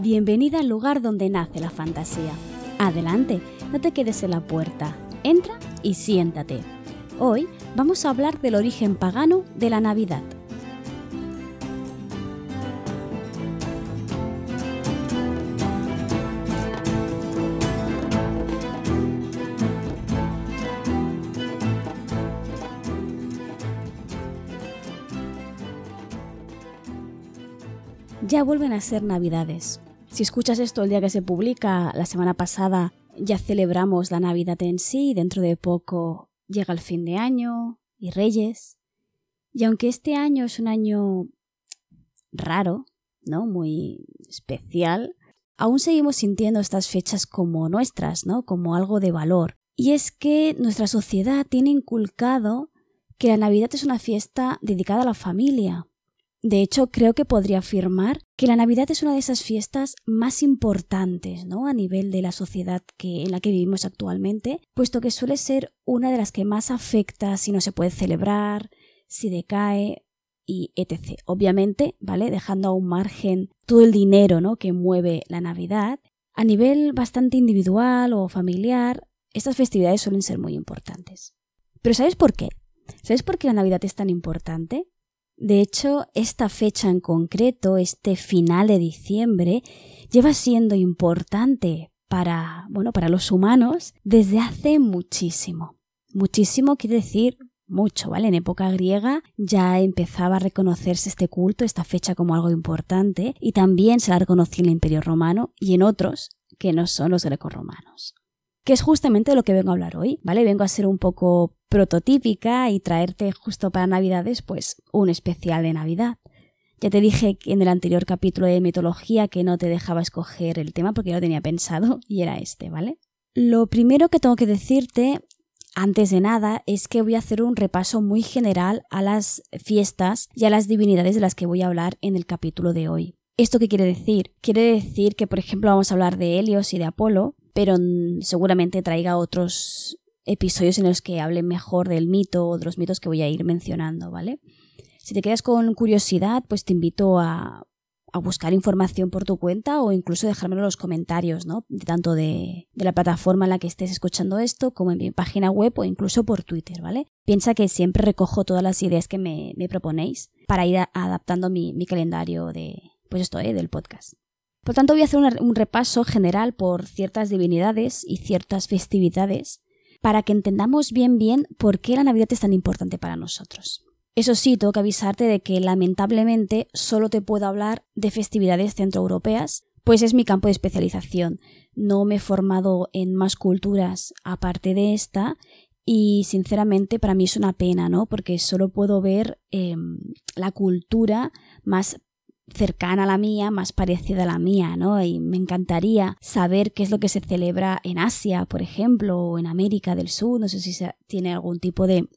Bienvenida al lugar donde nace la fantasía. Adelante, no te quedes en la puerta. Entra y siéntate. Hoy vamos a hablar del origen pagano de la Navidad. Ya vuelven a ser Navidades. Si escuchas esto el día que se publica, la semana pasada ya celebramos la Navidad en sí, dentro de poco llega el fin de año y Reyes. Y aunque este año es un año raro, ¿no? Muy especial, aún seguimos sintiendo estas fechas como nuestras, ¿no? Como algo de valor. Y es que nuestra sociedad tiene inculcado que la Navidad es una fiesta dedicada a la familia, de hecho, creo que podría afirmar que la Navidad es una de esas fiestas más importantes, ¿no? A nivel de la sociedad que, en la que vivimos actualmente, puesto que suele ser una de las que más afecta si no se puede celebrar, si decae y etc. Obviamente, ¿vale? Dejando a un margen todo el dinero, ¿no? Que mueve la Navidad. A nivel bastante individual o familiar, estas festividades suelen ser muy importantes. Pero ¿sabes por qué? ¿Sabes por qué la Navidad es tan importante? De hecho, esta fecha en concreto, este final de diciembre, lleva siendo importante para, bueno, para los humanos desde hace muchísimo. Muchísimo quiere decir mucho, ¿vale? En época griega ya empezaba a reconocerse este culto, esta fecha como algo importante, y también se la reconocía en el Imperio Romano y en otros que no son los grecorromanos que es justamente de lo que vengo a hablar hoy, ¿vale? Vengo a ser un poco prototípica y traerte justo para Navidades, pues un especial de Navidad. Ya te dije en el anterior capítulo de mitología que no te dejaba escoger el tema porque lo tenía pensado y era este, ¿vale? Lo primero que tengo que decirte antes de nada es que voy a hacer un repaso muy general a las fiestas y a las divinidades de las que voy a hablar en el capítulo de hoy. ¿Esto qué quiere decir? Quiere decir que, por ejemplo, vamos a hablar de Helios y de Apolo, pero seguramente traiga otros episodios en los que hable mejor del mito o de los mitos que voy a ir mencionando, ¿vale? Si te quedas con curiosidad, pues te invito a, buscar información por tu cuenta o incluso dejármelo en los comentarios, ¿no? Tanto de, la plataforma en la que estés escuchando esto como en mi página web o incluso por Twitter, ¿vale? Piensa que siempre recojo todas las ideas que me, proponéis para ir adaptando mi, calendario de, pues esto, ¿eh? del podcast. Por tanto, voy a hacer un repaso general por ciertas divinidades y ciertas festividades para que entendamos bien bien por qué la Navidad es tan importante para nosotros. Eso sí, tengo que avisarte de que lamentablemente solo te puedo hablar de festividades centroeuropeas, pues es mi campo de especialización. No me he formado en más culturas aparte de esta y sinceramente para mí es una pena, ¿no? Porque solo puedo ver em, la cultura más cercana a la mía, más parecida a la mía, ¿no? Y me encantaría saber qué es lo que se celebra en Asia, por ejemplo, o en América del Sur, no sé si se tiene algún tipo de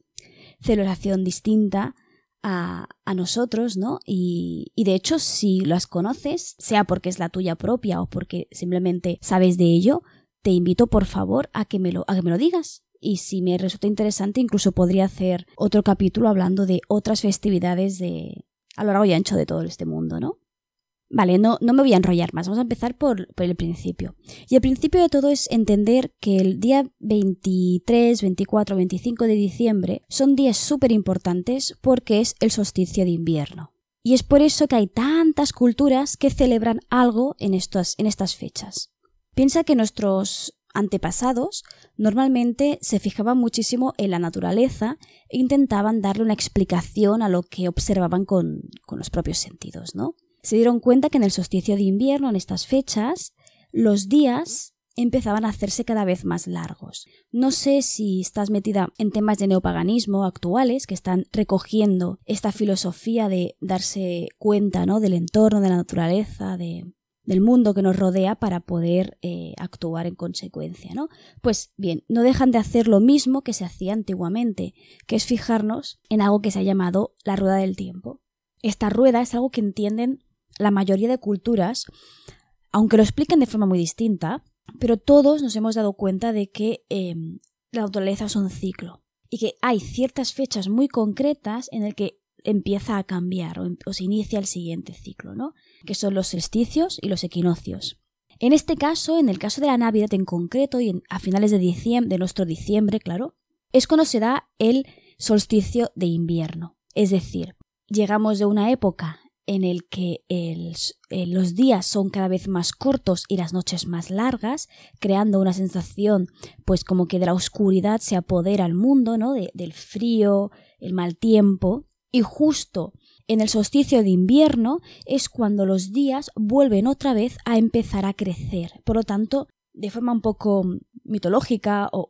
celebración distinta a, a nosotros, ¿no? Y, y, de hecho, si las conoces, sea porque es la tuya propia o porque simplemente sabes de ello, te invito por favor a que me lo, a que me lo digas. Y si me resulta interesante, incluso podría hacer otro capítulo hablando de otras festividades de, a lo largo y ancho de todo este mundo, ¿no? Vale, no, no me voy a enrollar más, vamos a empezar por, el principio. Y el principio de todo es entender que el día 23, 24, 25 de diciembre son días súper importantes porque es el solsticio de invierno. Y es por eso que hay tantas culturas que celebran algo en, en estas fechas. Piensa que nuestros antepasados normalmente se fijaban muchísimo en la naturaleza e intentaban darle una explicación a lo que observaban con, con los propios sentidos, ¿no? Se dieron cuenta que en el solsticio de invierno, en estas fechas, los días empezaban a hacerse cada vez más largos. No sé si estás metida en temas de neopaganismo actuales que están recogiendo esta filosofía de darse cuenta ¿no? del entorno, de la naturaleza, de, del mundo que nos rodea para poder eh, actuar en consecuencia, ¿no? Pues bien, no dejan de hacer lo mismo que se hacía antiguamente, que es fijarnos en algo que se ha llamado la rueda del tiempo. Esta rueda es algo que entienden la mayoría de culturas, aunque lo expliquen de forma muy distinta, pero todos nos hemos dado cuenta de que em, la naturaleza es un ciclo y que hay ciertas fechas muy concretas en el que empieza a cambiar o, o se inicia el siguiente ciclo, ¿no? Que son los solsticios y los equinoccios. En este caso, en el caso de la Navidad en concreto y a finales de diciembre, de nuestro diciembre, claro, es cuando se da el solsticio de invierno. Es decir, llegamos de una época en el que eh, los días son cada vez más cortos y las noches más largas, creando una sensación, pues como que de la oscuridad se apodera al mundo, ¿no? del frío, el mal tiempo, y justo en el solsticio de invierno es cuando los días vuelven otra vez a empezar a crecer. Por lo tanto, de forma un poco mitológica o,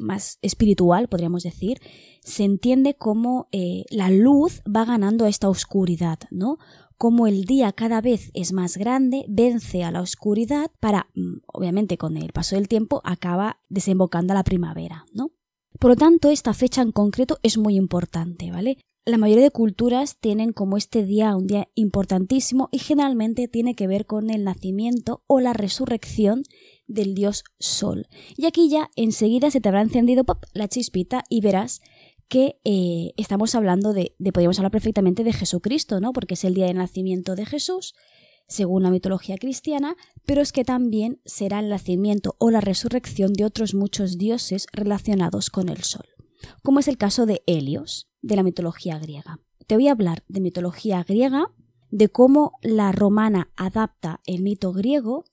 más espiritual, podríamos decir, se entiende como eh, la luz va ganando a esta oscuridad, ¿no? Como el día cada vez es más grande, vence a la oscuridad para, mm, obviamente con el paso del tiempo, acaba desembocando a la primavera, ¿no? Por lo tanto, esta fecha en concreto es muy importante, ¿vale? La mayoría de culturas tienen como este día un día importantísimo y generalmente tiene que ver con el nacimiento o la resurrección del dios Sol. Y aquí ya enseguida se te habrá encendido pop, la chispita y verás que eh, estamos hablando de, de, podríamos hablar perfectamente de Jesucristo, ¿no? Porque es el día de nacimiento de Jesús, según la mitología cristiana, pero es que también será el nacimiento o la resurrección de otros muchos dioses relacionados con el Sol, como es el caso de Helios de la mitología griega. Te voy a hablar de mitología griega, de cómo la romana adapta el mito griego,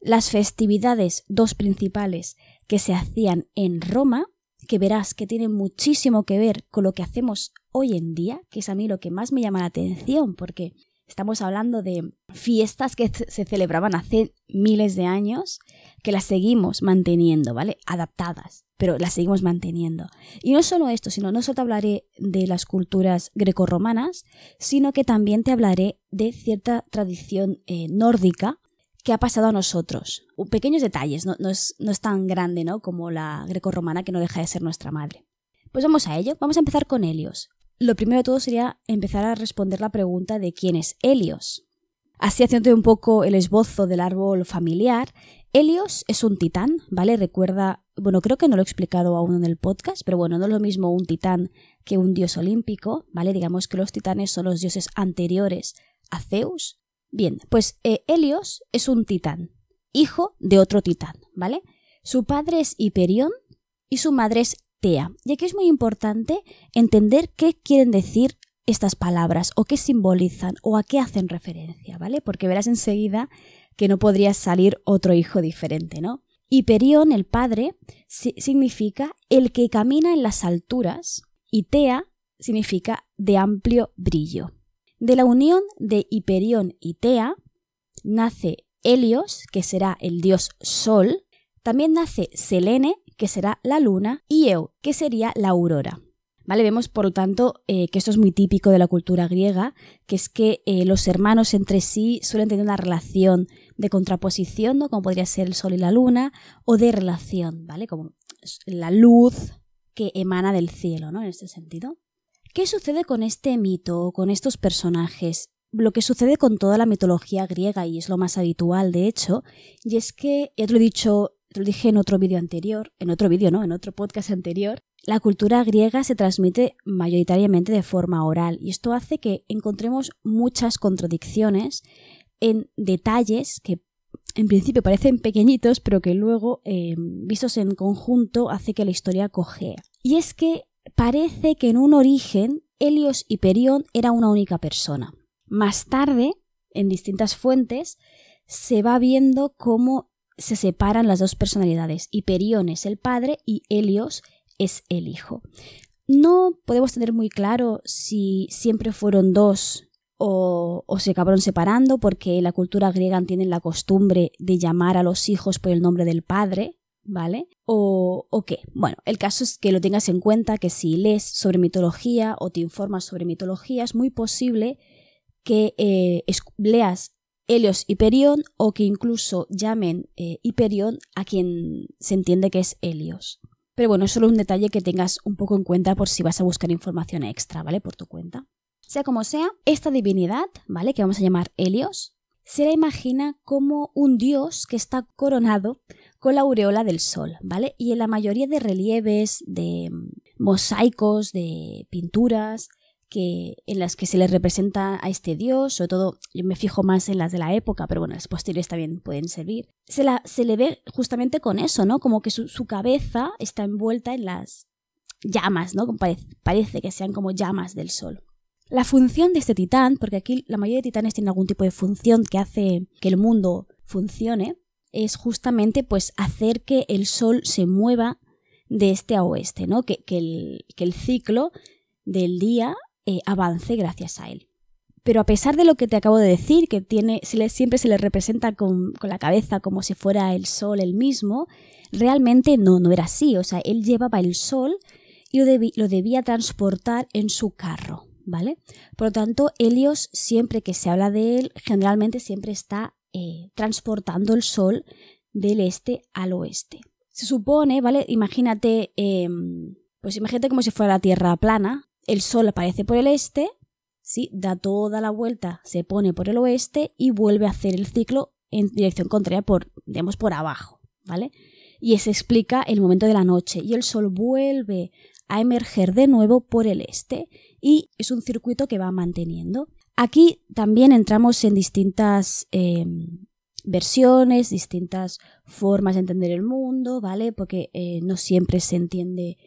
las festividades dos principales que se hacían en Roma, que verás que tienen muchísimo que ver con lo que hacemos hoy en día, que es a mí lo que más me llama la atención, porque Estamos hablando de fiestas que se celebraban hace miles de años, que las seguimos manteniendo, ¿vale? Adaptadas, pero las seguimos manteniendo. Y no solo esto, sino no solo te hablaré de las culturas grecorromanas, sino que también te hablaré de cierta tradición eh, nórdica que ha pasado a nosotros. Pequeños detalles, no, es, no es tan grande ¿no? como la grecorromana que no deja de ser nuestra madre. Pues vamos a ello. Vamos a empezar con Helios. Lo primero de todo sería empezar a responder la pregunta de quién es Helios. Así haciendo un poco el esbozo del árbol familiar, Helios es un titán, ¿vale? Recuerda, bueno, creo que no lo he explicado aún en el podcast, pero bueno, no es lo mismo un titán que un dios olímpico, ¿vale? Digamos que los titanes son los dioses anteriores a Zeus. Bien, pues eh, Helios es un titán, hijo de otro titán, ¿vale? Su padre es Hiperión y su madre es y aquí es muy importante entender qué quieren decir estas palabras o qué simbolizan o a qué hacen referencia, ¿vale? Porque verás enseguida que no podría salir otro hijo diferente, ¿no? Hiperión, el padre, significa el que camina en las alturas y Tea significa de amplio brillo. De la unión de Hiperión y Tea nace Helios, que será el dios Sol, también nace Selene, que será la luna, y Eu, que sería la aurora. ¿Vale? Vemos, por lo tanto, eh, que esto es muy típico de la cultura griega, que es que eh, los hermanos entre sí suelen tener una relación de contraposición, ¿no? Como podría ser el sol y la luna, o de relación, ¿vale? Como la luz que emana del cielo, ¿no? En este sentido. ¿Qué sucede con este mito, con estos personajes? Lo que sucede con toda la mitología griega, y es lo más habitual, de hecho, y es que, ya te lo he dicho te lo dije en otro vídeo anterior, en otro vídeo, ¿no? En otro podcast anterior, la cultura griega se transmite mayoritariamente de forma oral y esto hace que encontremos muchas contradicciones en detalles que en principio parecen pequeñitos, pero que luego, eh, vistos en conjunto, hace que la historia cojea. Y es que parece que en un origen Helios y Perión era una única persona. Más tarde, en distintas fuentes, se va viendo cómo se separan las dos personalidades. Hiperión es el padre y Helios es el hijo. No podemos tener muy claro si siempre fueron dos o, se acabaron separando porque la cultura griega tiene la costumbre de llamar a los hijos por el nombre del padre, ¿vale? O, o, qué. Bueno, el caso es que lo tengas en cuenta que si lees sobre mitología o te informas sobre mitología, es muy posible que eh, leas Helios Hiperión o que incluso llamen eh, a quien se entiende que es Helios. Pero bueno, es solo un detalle que tengas un poco en cuenta por si vas a buscar información extra, ¿vale? Por tu cuenta. Sea como sea, esta divinidad, ¿vale? Que vamos a llamar Helios, se la imagina como un dios que está coronado con la aureola del sol, ¿vale? Y en la mayoría de relieves, de mm, mosaicos, de pinturas, que, en las que se le representa a este dios, sobre todo yo me fijo más en las de la época, pero bueno, las posteriores también pueden servir, se, la, se le ve justamente con eso, ¿no? Como que su, cabeza está envuelta en las llamas, ¿no? Parece, parece que sean como llamas del sol. La función de este titán, porque aquí la mayoría de titanes tienen algún tipo de función que hace que el mundo funcione, es justamente pues hacer que el sol se mueva de este a oeste, ¿no? Que, el, que el, ciclo del día eh, avance gracias a él. Pero a pesar de lo que te acabo de decir, que tiene, siempre se le representa con, la cabeza como si fuera el sol el mismo, realmente no, no era así. O sea, él llevaba el sol y lo debía transportar en su carro, ¿vale? Por lo tanto, Helios, siempre que se habla de él, generalmente siempre está eh, transportando el sol del este al oeste. Se supone, ¿vale? Imagínate, em, pues imagínate como si fuera la Tierra plana, el Sol aparece por el este, ¿sí? da toda la vuelta, se pone por el oeste y vuelve a hacer el ciclo en dirección contraria, por, digamos, por abajo, ¿vale? Y se explica el momento de la noche y el Sol vuelve a emerger de nuevo por el este y es un circuito que va manteniendo. Aquí también entramos en distintas em, versiones, distintas formas de entender el mundo, ¿vale? Porque eh, no siempre se entiende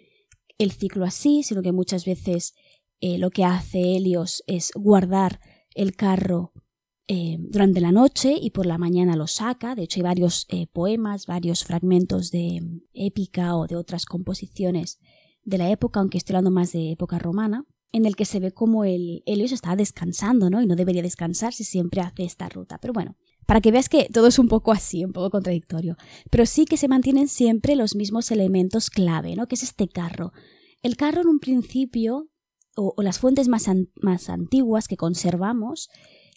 el ciclo así, sino que muchas veces eh, lo que hace Helios es guardar el carro eh, durante la noche y por la mañana lo saca. De hecho, hay varios poemas, varios fragmentos de épica o de otras composiciones de la época, aunque estoy hablando más de época romana, en el que se ve como el Helios está descansando, ¿no? Y no debería descansar si siempre hace esta ruta. Pero bueno, para que veas que todo es un poco así, un poco contradictorio. Pero sí que se mantienen siempre los mismos elementos clave, ¿no? Que es este carro. El carro en un principio, o, las fuentes más, más, antiguas que conservamos,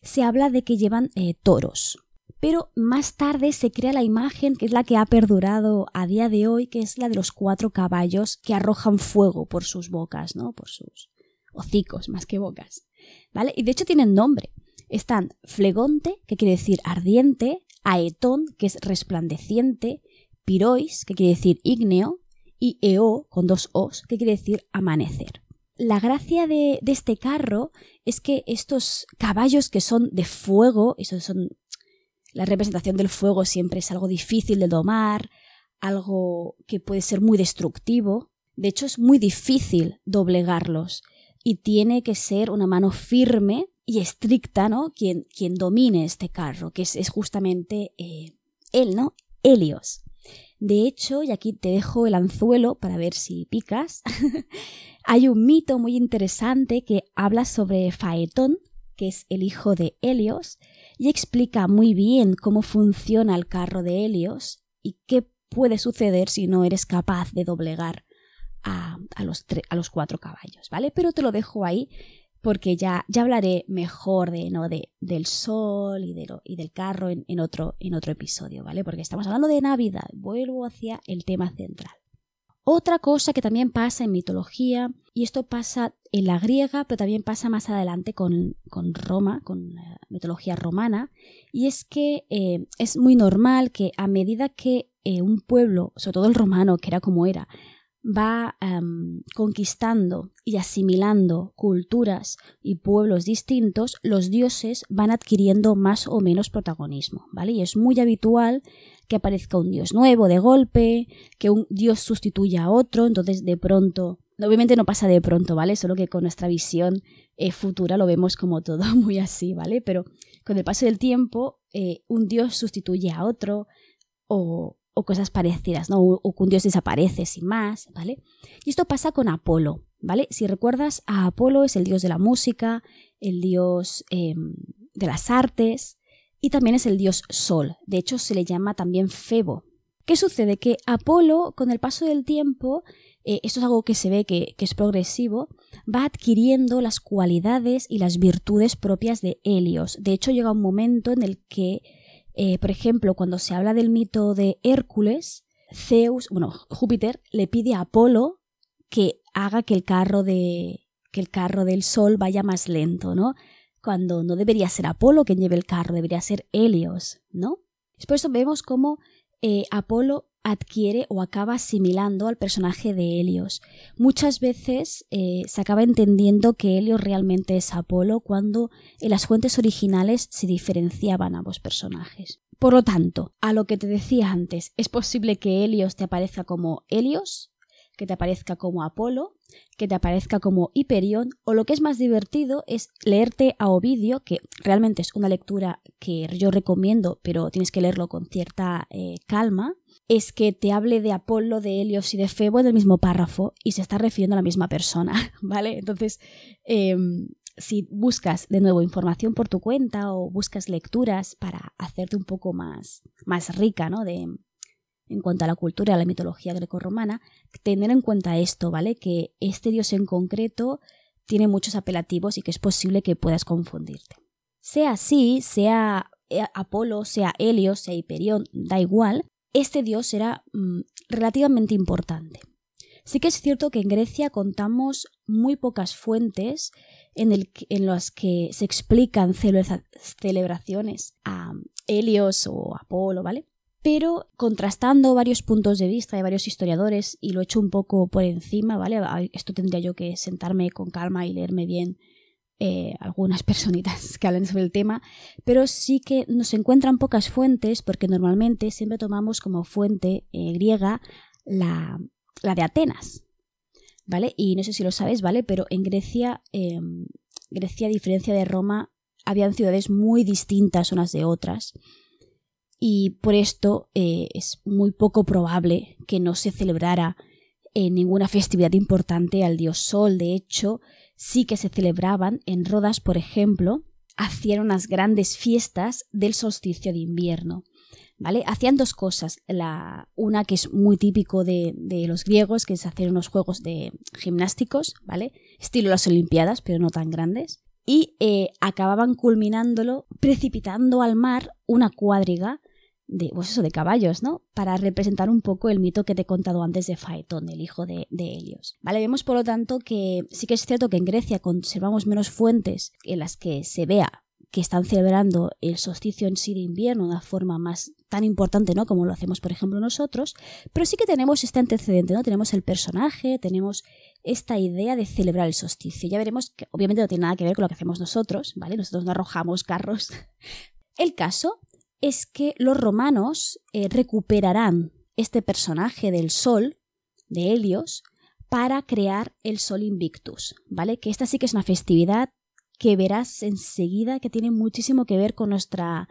se habla de que llevan eh, toros. Pero más tarde se crea la imagen que es la que ha perdurado a día de hoy, que es la de los cuatro caballos que arrojan fuego por sus bocas, ¿no? Por sus hocicos, más que bocas. ¿Vale? Y de hecho tienen nombre están flegonte, que quiere decir ardiente, aetón, que es resplandeciente, pirois, que quiere decir ígneo, y eo, con dos os, que quiere decir amanecer. La gracia de, este carro es que estos caballos que son de fuego, eso son la representación del fuego siempre es algo difícil de domar, algo que puede ser muy destructivo. De hecho, es muy difícil doblegarlos y tiene que ser una mano firme y estricta, ¿no? Quien, quien domine este carro, que es, justamente eh, él, ¿no? Helios. De hecho, y aquí te dejo el anzuelo para ver si picas, hay un mito muy interesante que habla sobre Faetón, que es el hijo de Helios, y explica muy bien cómo funciona el carro de Helios y qué puede suceder si no eres capaz de doblegar a, los, a los cuatro caballos, ¿vale? Pero te lo dejo ahí porque ya, ya hablaré mejor de, ¿no? de, del sol y, de y del carro en, en, otro, en otro episodio, ¿vale? Porque estamos hablando de Navidad, vuelvo hacia el tema central. Otra cosa que también pasa en mitología, y esto pasa en la griega, pero también pasa más adelante con, con Roma, con la mitología romana, y es que eh, es muy normal que a medida que eh, un pueblo, sobre todo el romano, que era como era, va em, conquistando y asimilando culturas y pueblos distintos, los dioses van adquiriendo más o menos protagonismo, ¿vale? Y es muy habitual que aparezca un dios nuevo de golpe, que un dios sustituya a otro, entonces de pronto, obviamente no pasa de pronto, ¿vale? Solo que con nuestra visión eh, futura lo vemos como todo muy así, ¿vale? Pero con el paso del tiempo, eh, un dios sustituye a otro o o cosas parecidas, ¿no? O, que un dios desaparece sin más, ¿vale? Y esto pasa con Apolo, ¿vale? Si recuerdas, a Apolo es el dios de la música, el dios em, de las artes y también es el dios Sol. De hecho, se le llama también Febo. ¿Qué sucede? Que Apolo, con el paso del tiempo, eh, esto es algo que se ve que, que, es progresivo, va adquiriendo las cualidades y las virtudes propias de Helios. De hecho, llega un momento en el que eh, por ejemplo, cuando se habla del mito de Hércules, Zeus, bueno, Júpiter le pide a Apolo que haga que el carro de que el carro del sol vaya más lento, ¿no? Cuando no debería ser Apolo quien lleve el carro, debería ser Helios, ¿no? Eso vemos cómo eh, Apolo adquiere o acaba asimilando al personaje de Helios. Muchas veces eh, se acaba entendiendo que Helios realmente es Apolo cuando en las fuentes originales se diferenciaban ambos personajes. Por lo tanto, a lo que te decía antes, es posible que Helios te aparezca como Helios, que te aparezca como Apolo, que te aparezca como Hiperión, o lo que es más divertido es leerte a Ovidio, que realmente es una lectura que yo recomiendo, pero tienes que leerlo con cierta eh, calma, es que te hable de Apolo, de Helios y de Febo en el mismo párrafo y se está refiriendo a la misma persona, ¿vale? Entonces, em, si buscas de nuevo información por tu cuenta o buscas lecturas para hacerte un poco más, más rica, ¿no? De, en cuanto a la cultura y a la mitología grecorromana, tener en cuenta esto, ¿vale? Que este dios en concreto tiene muchos apelativos y que es posible que puedas confundirte. Sea así, sea eh, Apolo, sea Helios, sea Hiperión, da igual, este dios era mm, relativamente importante. Sí que es cierto que en Grecia contamos muy pocas fuentes en, las que se explican celebraciones a Helios o Apolo, ¿vale? Pero contrastando varios puntos de vista de varios historiadores, y lo he hecho un poco por encima, ¿vale? Esto tendría yo que sentarme con calma y leerme bien eh, algunas personitas que hablan sobre el tema, pero sí que nos encuentran pocas fuentes porque normalmente siempre tomamos como fuente eh, griega la, de Atenas, ¿vale? Y no sé si lo sabes, ¿vale? Pero en Grecia, em, Grecia a diferencia de Roma, habían ciudades muy distintas unas de otras y por esto eh, es muy poco probable que no se celebrara ninguna festividad importante al dios Sol. De hecho, sí que se celebraban. En Rodas, por ejemplo, hacían unas grandes fiestas del solsticio de invierno. ¿Vale? Hacían dos cosas. La, una que es muy típico de, los griegos, que es hacer unos juegos de gimnásticos, ¿vale? Estilo las Olimpiadas, pero no tan grandes. Y eh, acababan culminándolo precipitando al mar una cuadriga de, pues eso, de caballos, ¿no? Para representar un poco el mito que te he contado antes de Faetón, el hijo de, Helios. Vale, vemos por lo tanto que sí que es cierto que en Grecia conservamos menos fuentes en las que se vea que están celebrando el solsticio en sí de invierno de una forma más tan importante, ¿no? Como lo hacemos, por ejemplo, nosotros, pero sí que tenemos este antecedente, ¿no? Tenemos el personaje, tenemos esta idea de celebrar el solsticio. Ya veremos que obviamente no tiene nada que ver con lo que hacemos nosotros, ¿vale? Nosotros no arrojamos carros. El caso es que los romanos eh, recuperarán este personaje del sol, de Helios, para crear el Sol Invictus, ¿vale? Que esta sí que es una festividad que verás enseguida que tiene muchísimo que ver con nuestra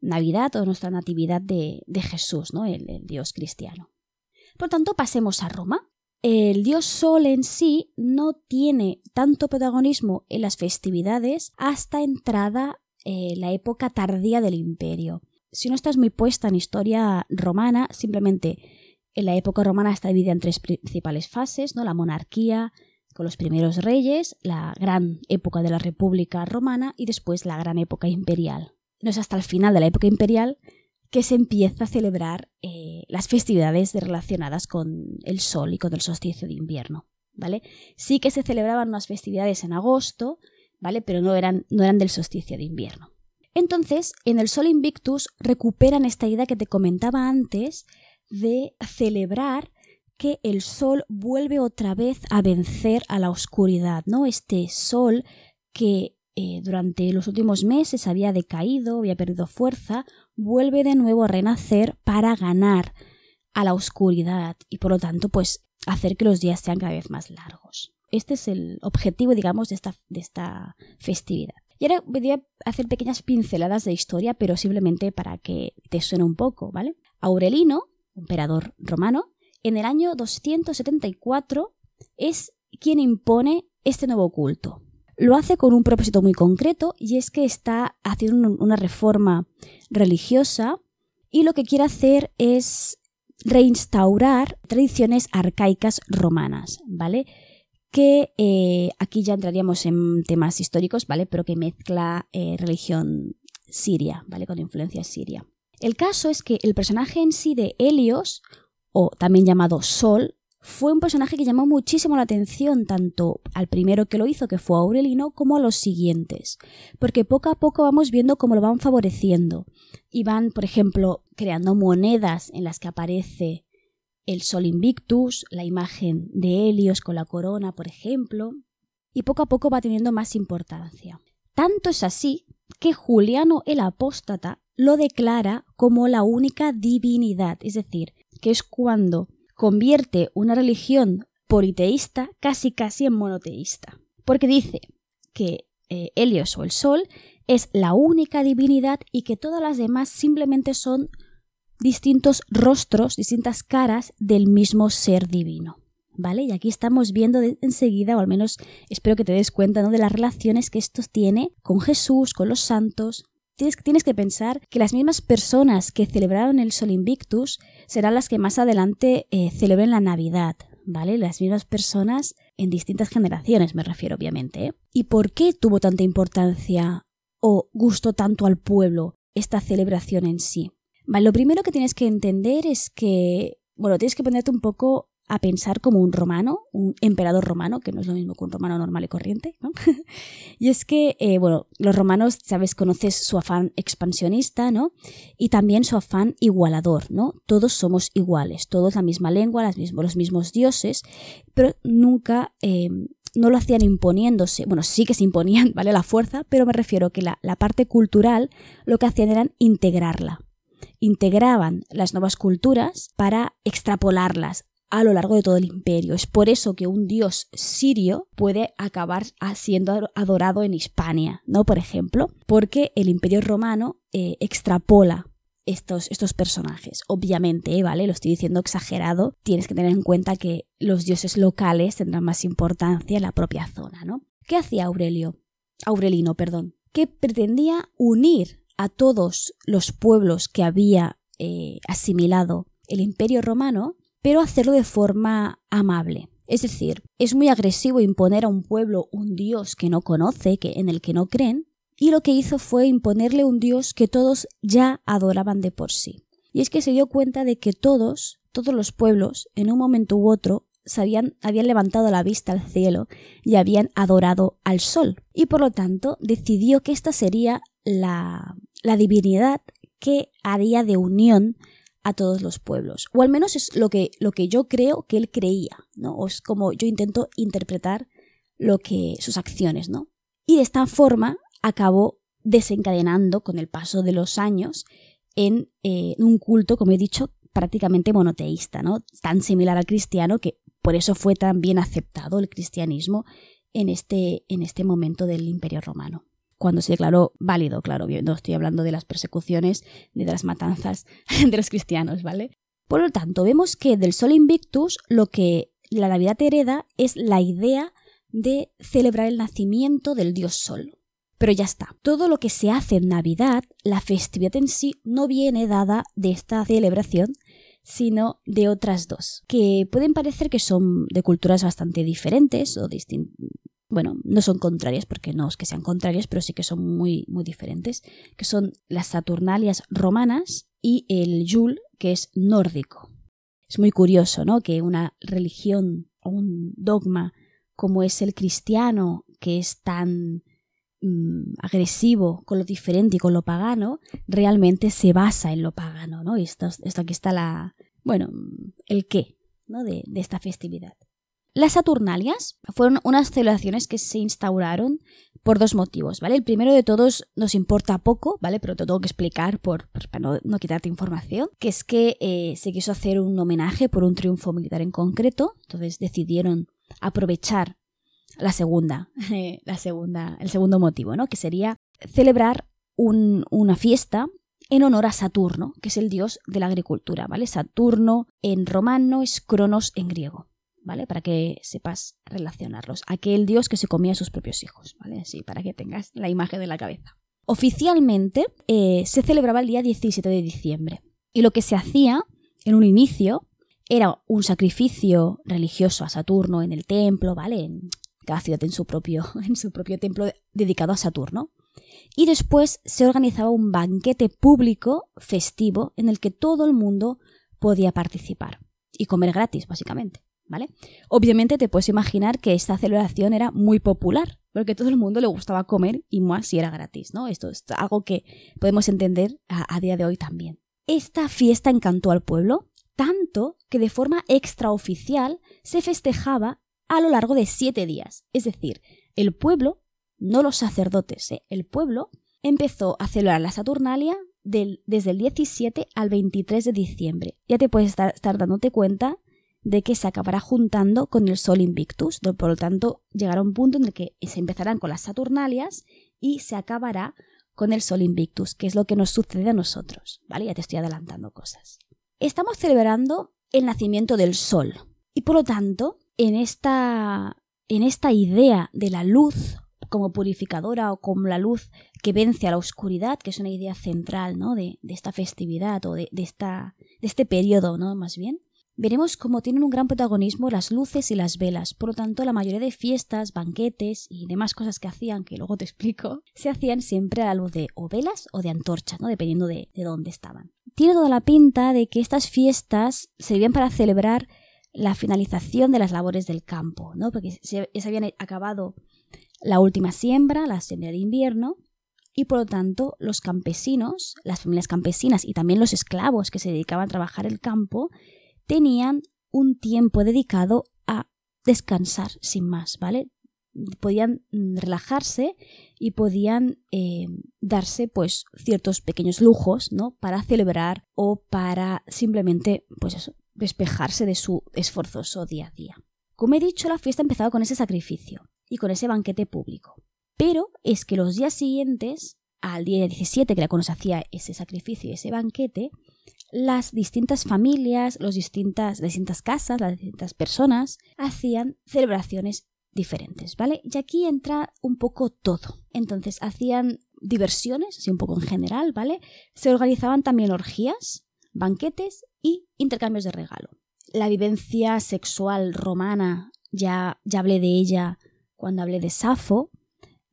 Navidad o nuestra Natividad de, Jesús, ¿no? El, el Dios cristiano. Por tanto, pasemos a Roma. El dios Sol en sí no tiene tanto protagonismo en las festividades hasta entrada eh, la época tardía del imperio. Si no estás muy puesta en historia romana, simplemente en la época romana está dividida en tres principales fases, ¿no? La monarquía, con los primeros reyes, la gran época de la República Romana y después la gran época imperial. No es hasta el final de la época imperial que se empieza a celebrar eh, las festividades relacionadas con el sol y con el solsticio de invierno. ¿vale? Sí que se celebraban unas festividades en agosto, ¿vale? Pero no eran, no eran del solsticio de invierno. Entonces, en el Sol Invictus recuperan esta idea que te comentaba antes de celebrar que el sol vuelve otra vez a vencer a la oscuridad, ¿no? Este sol que eh, durante los últimos meses había decaído, había perdido fuerza, vuelve de nuevo a renacer para ganar a la oscuridad y por lo tanto, pues hacer que los días sean cada vez más largos. Este es el objetivo, digamos, de esta, de esta festividad. Y ahora voy a hacer pequeñas pinceladas de historia, pero simplemente para que te suene un poco, ¿vale? Aurelino, emperador romano, en el año 274 es quien impone este nuevo culto. Lo hace con un propósito muy concreto y es que está haciendo una reforma religiosa y lo que quiere hacer es reinstaurar tradiciones arcaicas romanas, ¿vale? Que eh, aquí ya entraríamos en temas históricos, ¿vale? Pero que mezcla eh, religión siria, ¿vale? Con influencia siria. El caso es que el personaje en sí de Helios, o también llamado Sol, fue un personaje que llamó muchísimo la atención tanto al primero que lo hizo, que fue Aurelino, como a los siguientes, porque poco a poco vamos viendo cómo lo van favoreciendo y van, por ejemplo, creando monedas en las que aparece el Sol Invictus, la imagen de Helios con la corona, por ejemplo, y poco a poco va teniendo más importancia. Tanto es así que Juliano el Apóstata lo declara como la única divinidad, es decir, que es cuando convierte una religión politeísta casi casi en monoteísta, porque dice que eh, Helios o el Sol es la única divinidad y que todas las demás simplemente son distintos rostros, distintas caras del mismo ser divino. ¿Vale? Y aquí estamos viendo enseguida, o al menos espero que te des cuenta, ¿no? de las relaciones que esto tiene con Jesús, con los santos. Tienes, que pensar que las mismas personas que celebraron el Sol Invictus serán las que más adelante eh, celebren la Navidad, ¿vale? Las mismas personas en distintas generaciones, me refiero, obviamente. ¿eh? ¿Y por qué tuvo tanta importancia o gustó tanto al pueblo esta celebración en sí? Lo primero que tienes que entender es que, bueno, tienes que ponerte un poco a pensar como un romano, un emperador romano, que no es lo mismo que un romano normal y corriente, ¿no? y es que, eh, bueno, los romanos, sabes, conoces su afán expansionista, ¿no? Y también su afán igualador, ¿no? Todos somos iguales, todos la misma lengua, las los mismos dioses, pero nunca eh, no lo hacían imponiéndose, bueno, sí que se imponían, ¿vale? La fuerza, pero me refiero que la, la parte cultural lo que hacían era integrarla, integraban las nuevas culturas para extrapolarlas a lo largo de todo el imperio. Es por eso que un dios sirio puede acabar siendo adorado en Hispania, ¿no? Por ejemplo, porque el imperio romano eh, extrapola estos, estos, personajes. Obviamente, ¿vale? Lo estoy diciendo exagerado. Tienes que tener en cuenta que los dioses locales tendrán más importancia en la propia zona, ¿no? ¿Qué hacía Aurelio? Aurelino, perdón. Que pretendía unir a todos los pueblos que había eh, asimilado el imperio romano, pero hacerlo de forma amable. Es decir, es muy agresivo imponer a un pueblo un dios que no conoce, que, en el que no creen, y lo que hizo fue imponerle un dios que todos ya adoraban de por sí. Y es que se dio cuenta de que todos, todos los pueblos, en un momento u otro, habían, habían levantado la vista al cielo y habían adorado al sol. Y por lo tanto decidió que esta sería la, la divinidad que haría de unión a todos los pueblos. O al menos es lo que, lo que yo creo que él creía, ¿no? O es como yo intento interpretar lo que sus acciones, ¿no? Y de esta forma acabó desencadenando con el paso de los años en eh, un culto, como he dicho, prácticamente monoteísta, ¿no? Tan similar al cristiano que por eso fue tan bien aceptado el cristianismo en este, en este momento del Imperio Romano cuando se declaró válido, claro, no estoy hablando de las persecuciones ni de las matanzas de los cristianos, ¿vale? Por lo tanto, vemos que del Sol Invictus lo que la Navidad hereda es la idea de celebrar el nacimiento del dios Sol. Pero ya está, todo lo que se hace en Navidad, la festividad en sí no viene dada de esta celebración, sino de otras dos, que pueden parecer que son de culturas bastante diferentes o distintas bueno, no son contrarias porque no es que sean contrarias, pero sí que son muy, muy diferentes, que son las Saturnalias romanas y el Yule, que es nórdico. Es muy curioso, ¿no? Que una religión o un dogma como es el cristiano, que es tan mm, agresivo con lo diferente y con lo pagano, realmente se basa en lo pagano, ¿no? Y esto, esto aquí está la, bueno, el qué, ¿no? de esta festividad. Las Saturnalias fueron unas celebraciones que se instauraron por dos motivos, ¿vale? El primero de todos nos importa poco, ¿vale? Pero te tengo que explicar por, para no, quitarte información, que es que eh, se quiso hacer un homenaje por un triunfo militar en concreto, entonces decidieron aprovechar la segunda, la segunda, el segundo motivo, ¿no? Que sería celebrar una fiesta en honor a Saturno, que es el dios de la agricultura, ¿vale? Saturno en romano es Cronos en griego. ¿Vale? Para que sepas relacionarlos. Aquel dios que se comía a sus propios hijos, ¿vale? Así, para que tengas la imagen de la cabeza. Oficialmente eh, se celebraba el día 17 de diciembre. Y lo que se hacía en un inicio era un sacrificio religioso a Saturno en el templo, ¿vale? En cada ciudad en su propio, en su propio templo dedicado a Saturno. Y después se organizaba un banquete público festivo en el que todo el mundo podía participar y comer gratis, básicamente. ¿Vale? Obviamente te puedes imaginar que esta celebración era muy popular, porque todo el mundo le gustaba comer y más si era gratis, ¿no? Esto es algo que podemos entender a, día de hoy también. Esta fiesta encantó al pueblo, tanto que de forma extraoficial se festejaba a lo largo de siete días. Es decir, el pueblo, no los sacerdotes, ¿eh? el pueblo empezó a celebrar la Saturnalia desde el 17 al 23 de diciembre. Ya te puedes estar dándote cuenta de que se acabará juntando con el Sol Invictus. Por lo tanto, llegará un punto en el que se empezarán con las Saturnalias y se acabará con el Sol Invictus, que es lo que nos sucede a nosotros. ¿Vale? Ya te estoy adelantando cosas. Estamos celebrando el nacimiento del Sol. Y por lo tanto, en esta, en esta idea de la luz como purificadora o como la luz que vence a la oscuridad, que es una idea central ¿no? de, esta festividad o de, esta, de este periodo, ¿no? más bien, veremos cómo tienen un gran protagonismo las luces y las velas. Por lo tanto, la mayoría de fiestas, banquetes y demás cosas que hacían, que luego te explico, se hacían siempre a la luz de o velas o de antorchas, ¿no? dependiendo de, dónde estaban. Tiene toda la pinta de que estas fiestas servían para celebrar la finalización de las labores del campo, ¿no? porque se, se habían acabado la última siembra, la siembra de invierno, y por lo tanto los campesinos, las familias campesinas y también los esclavos que se dedicaban a trabajar el campo, tenían un tiempo dedicado a descansar sin más, ¿vale? Podían mm, relajarse y podían eh, darse pues ciertos pequeños lujos, ¿no? Para celebrar o para simplemente pues eso, despejarse de su esforzoso día a día. Como he dicho, la fiesta empezaba con ese sacrificio y con ese banquete público. Pero es que los días siguientes, al día 17, que era cuando hacía ese sacrificio y ese banquete, las distintas familias, las distintas, distintas casas, las distintas personas hacían celebraciones diferentes, ¿vale? Y aquí entra un poco todo. Entonces hacían diversiones, así un poco en general, ¿vale? Se organizaban también orgías, banquetes y intercambios de regalo. La vivencia sexual romana, ya, ya hablé de ella cuando hablé de Safo,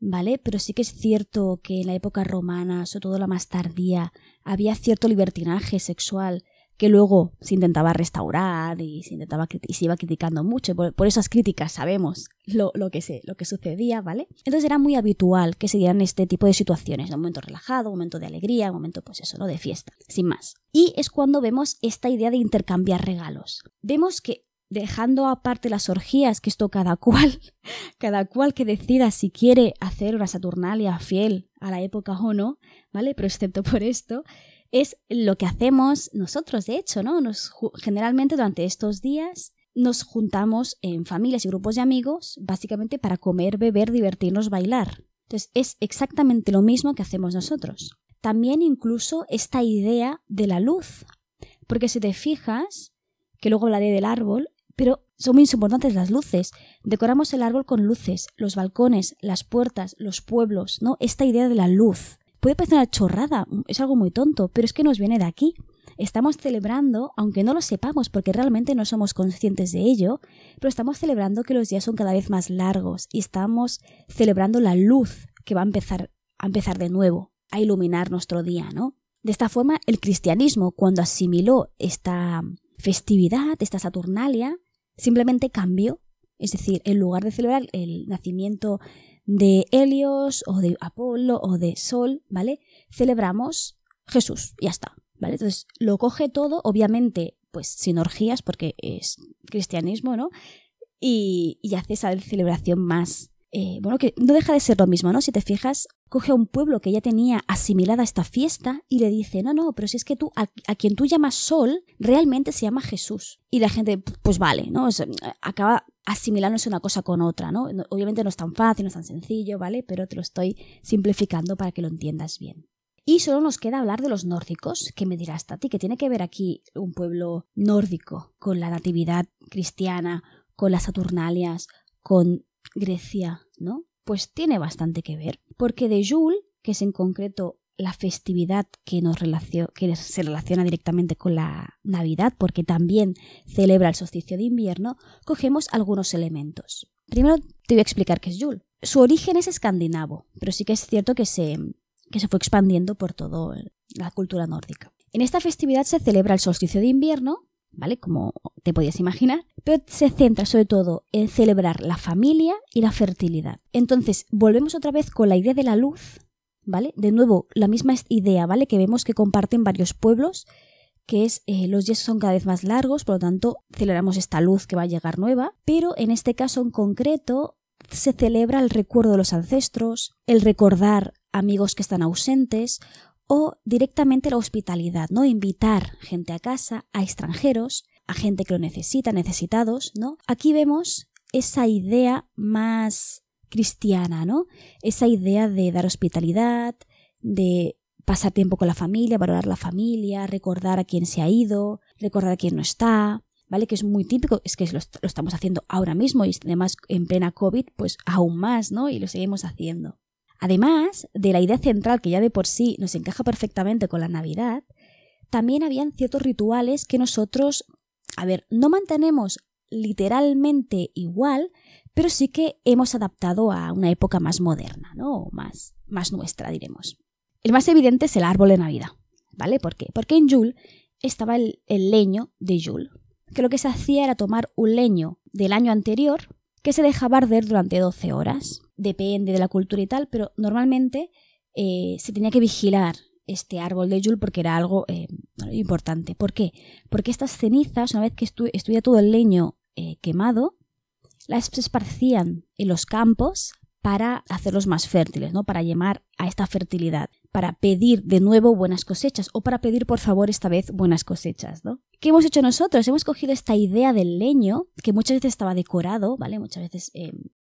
¿vale? Pero sí que es cierto que en la época romana, sobre todo la más tardía, había cierto libertinaje sexual que luego se intentaba restaurar y se, intentaba, y se iba criticando mucho. Por, esas críticas sabemos lo, que se, lo que sucedía, ¿vale? Entonces era muy habitual que se dieran este tipo de situaciones, un momento relajado, un momento de alegría, un momento, pues eso, ¿no? De fiesta, sin más. Y es cuando vemos esta idea de intercambiar regalos. Vemos que dejando aparte las orgías, que esto cada cual, cada cual que decida si quiere hacer una Saturnalia fiel a la época o no, ¿vale? Pero excepto por esto, es lo que hacemos nosotros, de hecho, ¿no? Nos, generalmente durante estos días nos juntamos en familias y grupos de amigos, básicamente para comer, beber, divertirnos, bailar. Entonces, es exactamente lo mismo que hacemos nosotros. También incluso esta idea de la luz, porque si te fijas, que luego hablaré del árbol, pero son muy importantes las luces. Decoramos el árbol con luces, los balcones, las puertas, los pueblos, ¿no? Esta idea de la luz. Puede parecer una chorrada, es algo muy tonto, pero es que nos viene de aquí. Estamos celebrando, aunque no lo sepamos porque realmente no somos conscientes de ello, pero estamos celebrando que los días son cada vez más largos y estamos celebrando la luz que va a empezar a empezar de nuevo, a iluminar nuestro día, ¿no? De esta forma, el cristianismo, cuando asimiló esta festividad, esta Saturnalia, simplemente cambió. Es decir, en lugar de celebrar el nacimiento de Helios o de Apolo o de Sol, ¿vale? Celebramos Jesús, ya está, ¿vale? Entonces lo coge todo, obviamente, pues sin orgías, porque es cristianismo, ¿no? Y, y hace esa celebración más eh, bueno, que no deja de ser lo mismo, ¿no? Si te fijas, coge a un pueblo que ya tenía asimilada esta fiesta y le dice, no, no, pero si es que tú, a, quien tú llamas Sol, realmente se llama Jesús. Y la gente, pues vale, ¿no? acaba asimilándose una cosa con otra, ¿no? Obviamente no es tan fácil, no es tan sencillo, ¿vale? Pero te lo estoy simplificando para que lo entiendas bien. Y solo nos queda hablar de los nórdicos, que me dirás, Tati, que tiene que ver aquí un pueblo nórdico con la natividad cristiana, con las Saturnalias, con Grecia, ¿no? Pues tiene bastante que ver, porque de Yule, que es en concreto la festividad que, se relaciona directamente con la Navidad, porque también celebra el solsticio de invierno, cogemos algunos elementos. Primero te voy a explicar qué es Yule. Su origen es escandinavo, pero sí que es cierto que se, que se fue expandiendo por toda la cultura nórdica. En esta festividad se celebra el solsticio de invierno, ¿vale? Como te podías imaginar, pero se centra sobre todo en celebrar la familia y la fertilidad. Entonces, volvemos otra vez con la idea de la luz, ¿vale? De nuevo, la misma idea, ¿vale? Que vemos que comparten varios pueblos que es eh, los días son cada vez más largos, por lo tanto celebramos esta luz que va a llegar nueva, pero en este caso en concreto se celebra el recuerdo de los ancestros, el recordar amigos que están ausentes o directamente la hospitalidad, ¿no? Invitar gente a casa, a extranjeros, a gente que lo necesita, necesitados, ¿no? Aquí vemos esa idea más cristiana, ¿no? Esa idea de dar hospitalidad, de pasar tiempo con la familia, valorar la familia, recordar a quién se ha ido, recordar a quién no está, ¿vale? Que es muy típico, es que lo, lo, estamos haciendo ahora mismo y además en plena COVID, pues aún más, ¿no? Y lo seguimos haciendo. Además de la idea central que ya de por sí nos encaja perfectamente con la Navidad, también habían ciertos rituales que nosotros, a ver, no mantenemos literalmente igual, pero sí que hemos adaptado a una época más moderna, ¿no? Más, más nuestra, diremos. El más evidente es el árbol de Navidad, ¿vale? ¿Por qué? Porque en Yule estaba el, leño de Yule, que lo que se hacía era tomar un leño del año anterior que se dejaba arder durante 12 horas. Depende de la cultura y tal, pero normalmente eh, se tenía que vigilar este árbol de Yule porque era algo eh, importante. ¿Por qué? Porque estas cenizas, una vez que estuviera todo el leño eh, quemado, las esparcían en los campos para hacerlos más fértiles, ¿no? Para llamar a esta fertilidad, para pedir de nuevo buenas cosechas o para pedir por favor esta vez buenas cosechas, ¿no? ¿Qué hemos hecho nosotros? Hemos cogido esta idea del leño, que muchas veces estaba decorado, ¿vale? Muchas veces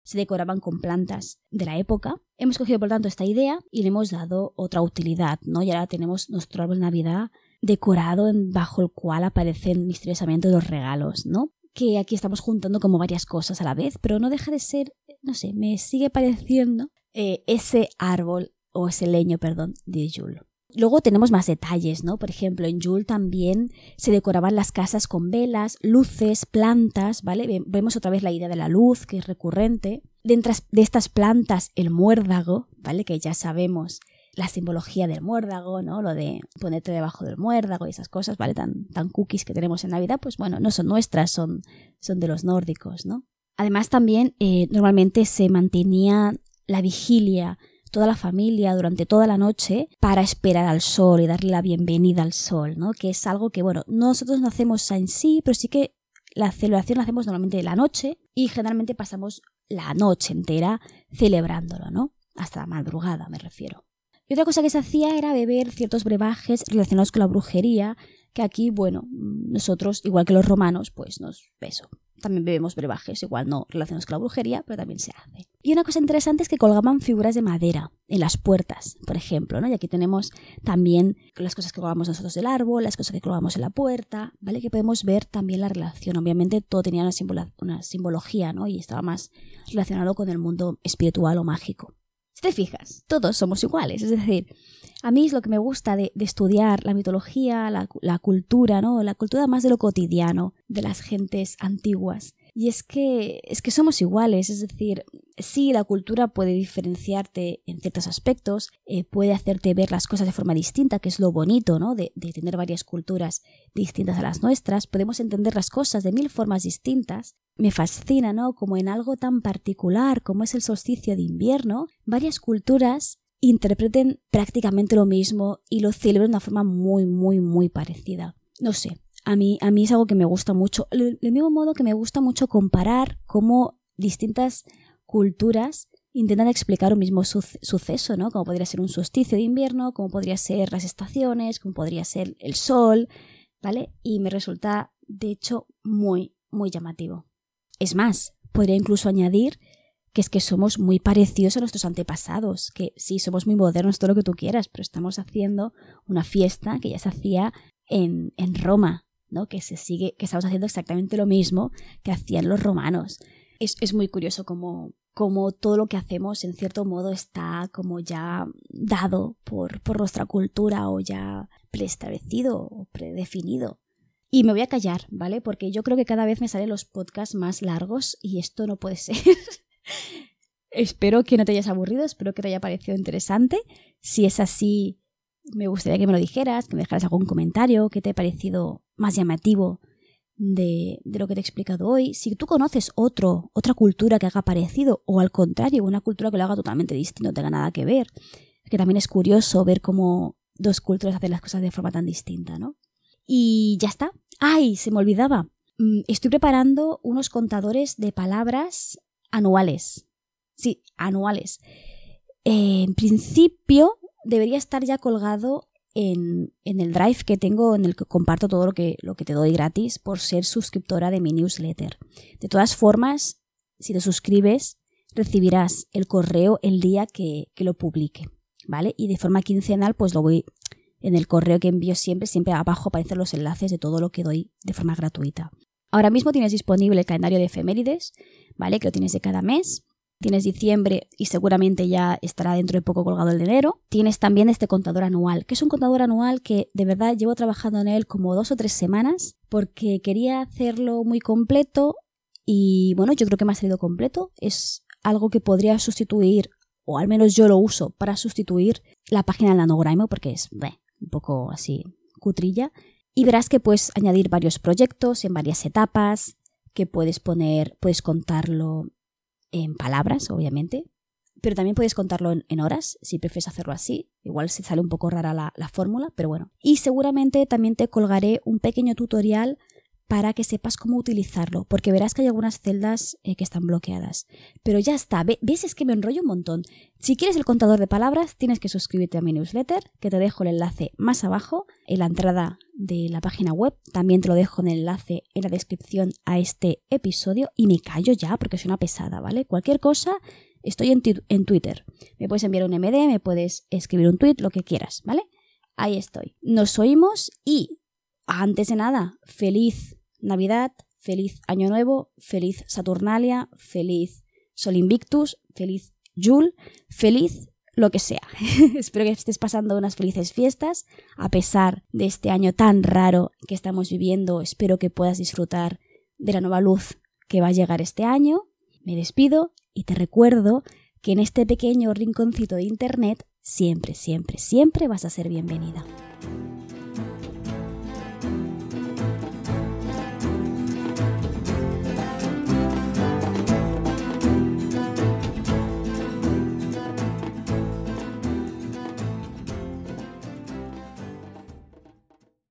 se decoraban con plantas de la época. Hemos cogido, por tanto, esta idea y le hemos dado otra utilidad, ¿no? Y ahora tenemos nuestro árbol de Navidad decorado bajo el cual aparecen misteriosamente los regalos, ¿no? Que aquí estamos juntando como varias cosas a la vez, pero no deja de ser no sé, me sigue pareciendo eh, ese árbol o ese leño, perdón, de Yule. Luego tenemos más detalles, ¿no? Por ejemplo, en Yule también se decoraban las casas con velas, luces, plantas, ¿vale? Vemos otra vez la idea de la luz, que es recurrente. Dentro de estas plantas, el muérdago, ¿vale? Que ya sabemos la simbología del muérdago, ¿no? Lo de ponerte debajo del muérdago y esas cosas, ¿vale? Tan, tan cookies que tenemos en Navidad, pues bueno, no son nuestras, son, son de los nórdicos, ¿no? Además también eh, normalmente se mantenía la vigilia, toda la familia durante toda la noche para esperar al sol y darle la bienvenida al sol, ¿no? Que es algo que, bueno, nosotros no hacemos en sí, pero sí que la celebración la hacemos normalmente de la noche y generalmente pasamos la noche entera celebrándolo, ¿no? Hasta la madrugada, me refiero. Y otra cosa que se hacía era beber ciertos brebajes relacionados con la brujería, que aquí, bueno, nosotros, igual que los romanos, pues nos beso. También bebemos brebajes, igual no relacionados con la brujería, pero también se hace. Y una cosa interesante es que colgaban figuras de madera en las puertas, por ejemplo, ¿no? Y aquí tenemos también las cosas que colgamos nosotros del árbol, las cosas que colgamos en la puerta, ¿vale? Que podemos ver también la relación. Obviamente todo tenía una, simbología, ¿no? Y estaba más relacionado con el mundo espiritual o mágico. Si te fijas, todos somos iguales, es decir, a mí es lo que me gusta de, estudiar la mitología, la, la, cultura, ¿no? La cultura más de lo cotidiano, de las gentes antiguas. Y es que, es que somos iguales, es decir, sí, la cultura puede diferenciarte en ciertos aspectos, eh, puede hacerte ver las cosas de forma distinta, que es lo bonito, ¿no? De, de tener varias culturas distintas a las nuestras, podemos entender las cosas de mil formas distintas. Me fascina, ¿no? Como en algo tan particular como es el solsticio de invierno, varias culturas interpreten prácticamente lo mismo y lo celebren de una forma muy, muy, muy parecida. No sé, a mí, a mí es algo que me gusta mucho. Del mismo modo que me gusta mucho comparar cómo distintas culturas intentan explicar un mismo suceso, ¿no? Como podría ser un solsticio de invierno, como podría ser las estaciones, como podría ser el sol, ¿vale? Y me resulta, de hecho, muy, muy llamativo. Es más, podría incluso añadir que es que somos muy parecidos a nuestros antepasados, que sí, somos muy modernos, todo lo que tú quieras, pero estamos haciendo una fiesta que ya se hacía en, en Roma, que se sigue, que estamos haciendo exactamente lo mismo que hacían los romanos. Es, muy curioso como, como, todo lo que hacemos en cierto modo está como ya dado por, por nuestra cultura o ya preestablecido o predefinido. Y me voy a callar, ¿vale? Porque yo creo que cada vez me salen los podcasts más largos y esto no puede ser. espero que no te hayas aburrido, espero que te haya parecido interesante. Si es así, me gustaría que me lo dijeras, que me dejaras algún comentario, qué te ha parecido más llamativo de, lo que te he explicado hoy. Si tú conoces otro, otra cultura que haga parecido, o al contrario, una cultura que lo haga totalmente distinto, no tenga nada que ver, que también es curioso ver cómo dos culturas hacen las cosas de forma tan distinta, ¿no? Y ya está. ¡Ay! Se me olvidaba. Mm, estoy preparando unos contadores de palabras anuales. Sí, anuales. en principio debería estar ya colgado en, el drive que tengo en el que comparto todo lo que, lo que te doy gratis por ser suscriptora de mi newsletter. De todas formas, si te suscribes, recibirás el correo el día que, que lo publique, ¿vale? Y de forma quincenal, pues lo voy en el correo que envío siempre, siempre abajo aparecen los enlaces de todo lo que doy de forma gratuita. Ahora mismo tienes disponible el calendario de efemérides, ¿vale? Que lo tienes de cada mes. Tienes diciembre y seguramente ya estará dentro de poco colgado el de enero. Tienes también este contador anual, que es un contador anual que de verdad llevo trabajando en él como dos o tres semanas porque quería hacerlo muy completo y bueno, yo creo que me ha salido completo. Es algo que podría sustituir, o al menos yo lo uso para sustituir la página del Nanograimo porque es un poco así cutrilla. Y verás que puedes añadir varios proyectos en varias etapas, que puedes poner, puedes contarlo en palabras, obviamente, pero también puedes contarlo en, horas, si prefieres hacerlo así. Igual se sale un poco rara la, la fórmula, pero bueno. Y seguramente también te colgaré un pequeño tutorial para que sepas cómo utilizarlo, porque verás que hay algunas celdas eh, que están bloqueadas. Pero ya está, ¿ves? Es que me enrollo un montón. Si quieres el contador de palabras, tienes que suscribirte a mi newsletter, que te dejo el enlace más abajo, en la entrada de la página web. También te lo dejo en el enlace en la descripción a este episodio. Y me callo ya, porque soy una pesada, ¿vale? Cualquier cosa, estoy en, en Twitter. Me puedes enviar un MD, me puedes escribir un tweet, lo que quieras, ¿vale? Ahí estoy. Nos oímos y antes de nada, feliz Navidad, feliz Año Nuevo, feliz Saturnalia, feliz Sol Invictus, feliz Yule, feliz lo que sea. Espero que estés pasando unas felices fiestas, a pesar de este año tan raro que estamos viviendo. Espero que puedas disfrutar de la nueva luz que va a llegar este año. Me despido y te recuerdo que en este pequeño rinconcito de Internet siempre, siempre, siempre vas a ser bienvenida.